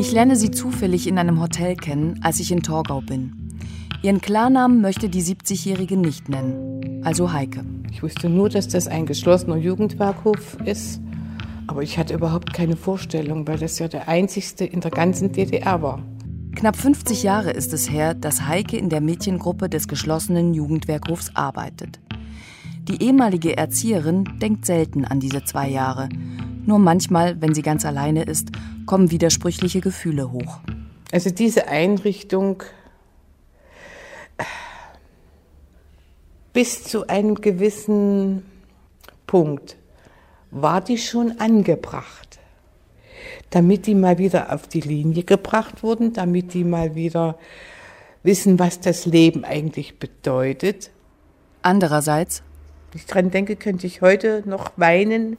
Ich lerne sie zufällig in einem Hotel kennen, als ich in Torgau bin. Ihren Klarnamen möchte die 70-Jährige nicht nennen, also Heike. Ich wusste nur, dass das ein geschlossener Jugendwerkhof ist, aber ich hatte überhaupt keine Vorstellung, weil das ja der einzigste in der ganzen DDR war. Knapp 50 Jahre ist es her, dass Heike in der Mädchengruppe des geschlossenen Jugendwerkhofs arbeitet. Die ehemalige Erzieherin denkt selten an diese zwei Jahre. Nur manchmal, wenn sie ganz alleine ist, kommen widersprüchliche Gefühle hoch. Also diese Einrichtung bis zu einem gewissen Punkt war die schon angebracht, damit die mal wieder auf die Linie gebracht wurden, damit die mal wieder wissen, was das Leben eigentlich bedeutet. Andererseits, ich dran denke, könnte ich heute noch weinen,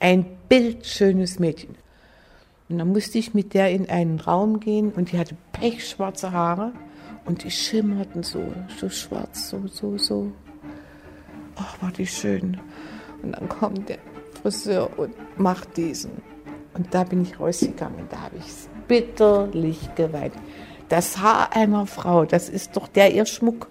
ein bildschönes Mädchen. Und dann musste ich mit der in einen Raum gehen und die hatte pechschwarze Haare und die schimmerten so, so schwarz, so, so, so. Ach, war die schön. Und dann kommt der Friseur und macht diesen. Und da bin ich rausgegangen. Da habe ich bitterlich geweint. Das Haar einer Frau, das ist doch der ihr Schmuck.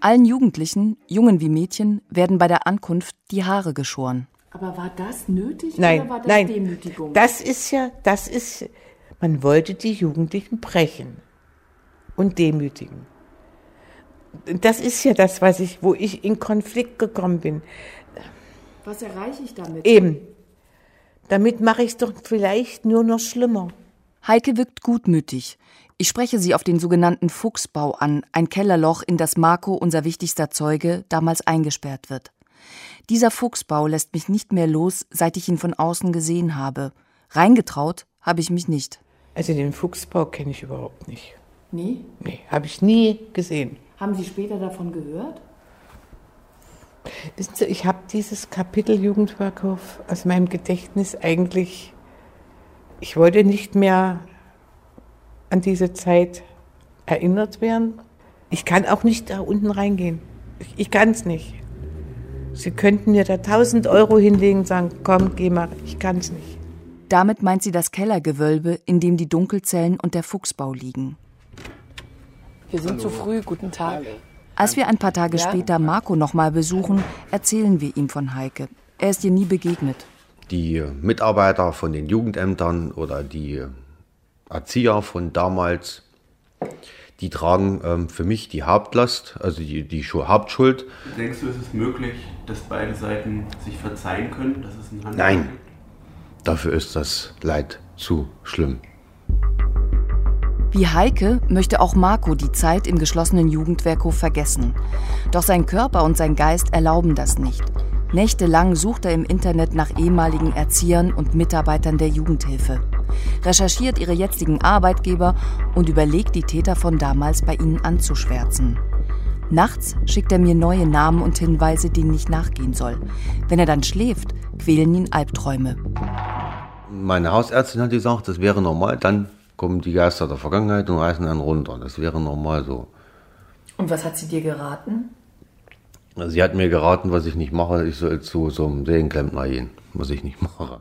Allen Jugendlichen, Jungen wie Mädchen, werden bei der Ankunft die Haare geschoren. Aber war das nötig nein, oder war das nein, Demütigung? Das ist ja, das ist, man wollte die Jugendlichen brechen und demütigen. Das ist ja das, was ich, wo ich in Konflikt gekommen bin. Was erreiche ich damit? Eben. Damit mache ich es doch vielleicht nur noch schlimmer. Heike wirkt gutmütig. Ich spreche sie auf den sogenannten Fuchsbau an, ein Kellerloch, in das Marco, unser wichtigster Zeuge, damals eingesperrt wird. Dieser Fuchsbau lässt mich nicht mehr los, seit ich ihn von außen gesehen habe. Reingetraut habe ich mich nicht. Also den Fuchsbau kenne ich überhaupt nicht. Nee? Nee, habe ich nie gesehen. Haben Sie später davon gehört? Wissen Sie, ich habe dieses Kapitel Jugendwerkhof aus meinem Gedächtnis eigentlich, ich wollte nicht mehr an diese Zeit erinnert werden. Ich kann auch nicht da unten reingehen. Ich, ich kann es nicht. Sie könnten mir da 1000 Euro hinlegen und sagen, komm, geh mal, ich kann es nicht. Damit meint sie das Kellergewölbe, in dem die Dunkelzellen und der Fuchsbau liegen. Wir sind Hallo. zu früh, guten Tag. Als wir ein paar Tage ja. später Marco nochmal besuchen, erzählen wir ihm von Heike. Er ist ihr nie begegnet. Die Mitarbeiter von den Jugendämtern oder die Erzieher von damals, die tragen ähm, für mich die Hauptlast, also die, die Hauptschuld. Denkst du, ist es möglich, dass beide Seiten sich verzeihen können? Dass es ein Nein, dafür ist das Leid zu schlimm. Wie Heike möchte auch Marco die Zeit im geschlossenen Jugendwerkhof vergessen. Doch sein Körper und sein Geist erlauben das nicht. Nächtelang sucht er im Internet nach ehemaligen Erziehern und Mitarbeitern der Jugendhilfe, recherchiert ihre jetzigen Arbeitgeber und überlegt, die Täter von damals bei ihnen anzuschwärzen. Nachts schickt er mir neue Namen und Hinweise, denen ich nachgehen soll. Wenn er dann schläft, quälen ihn Albträume. Meine Hausärztin hat gesagt, das wäre normal, dann kommen die Geister der Vergangenheit und reißen einen runter. Das wäre normal so. Und was hat sie dir geraten? Sie hat mir geraten, was ich nicht mache. Ich soll zu so einem Seelenklempner gehen, was ich nicht mache.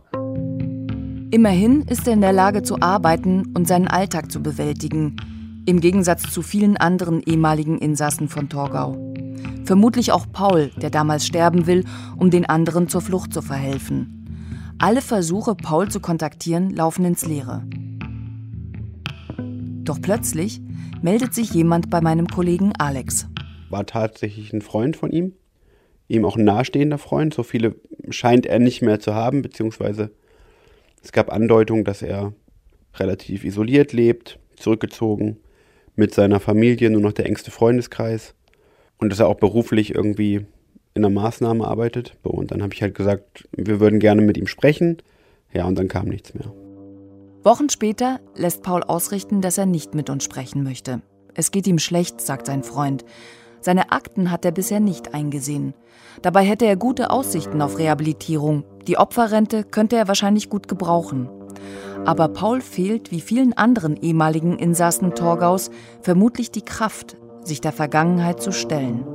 Immerhin ist er in der Lage zu arbeiten und seinen Alltag zu bewältigen. Im Gegensatz zu vielen anderen ehemaligen Insassen von Torgau. Vermutlich auch Paul, der damals sterben will, um den anderen zur Flucht zu verhelfen. Alle Versuche, Paul zu kontaktieren, laufen ins Leere. Doch plötzlich meldet sich jemand bei meinem Kollegen Alex. War tatsächlich ein Freund von ihm, ihm auch ein nahestehender Freund. So viele scheint er nicht mehr zu haben, beziehungsweise es gab Andeutungen, dass er relativ isoliert lebt, zurückgezogen, mit seiner Familie, nur noch der engste Freundeskreis und dass er auch beruflich irgendwie in einer Maßnahme arbeitet. Und dann habe ich halt gesagt, wir würden gerne mit ihm sprechen. Ja, und dann kam nichts mehr. Wochen später lässt Paul ausrichten, dass er nicht mit uns sprechen möchte. Es geht ihm schlecht, sagt sein Freund. Seine Akten hat er bisher nicht eingesehen. Dabei hätte er gute Aussichten auf Rehabilitierung. Die Opferrente könnte er wahrscheinlich gut gebrauchen. Aber Paul fehlt, wie vielen anderen ehemaligen Insassen Torgaus, vermutlich die Kraft, sich der Vergangenheit zu stellen.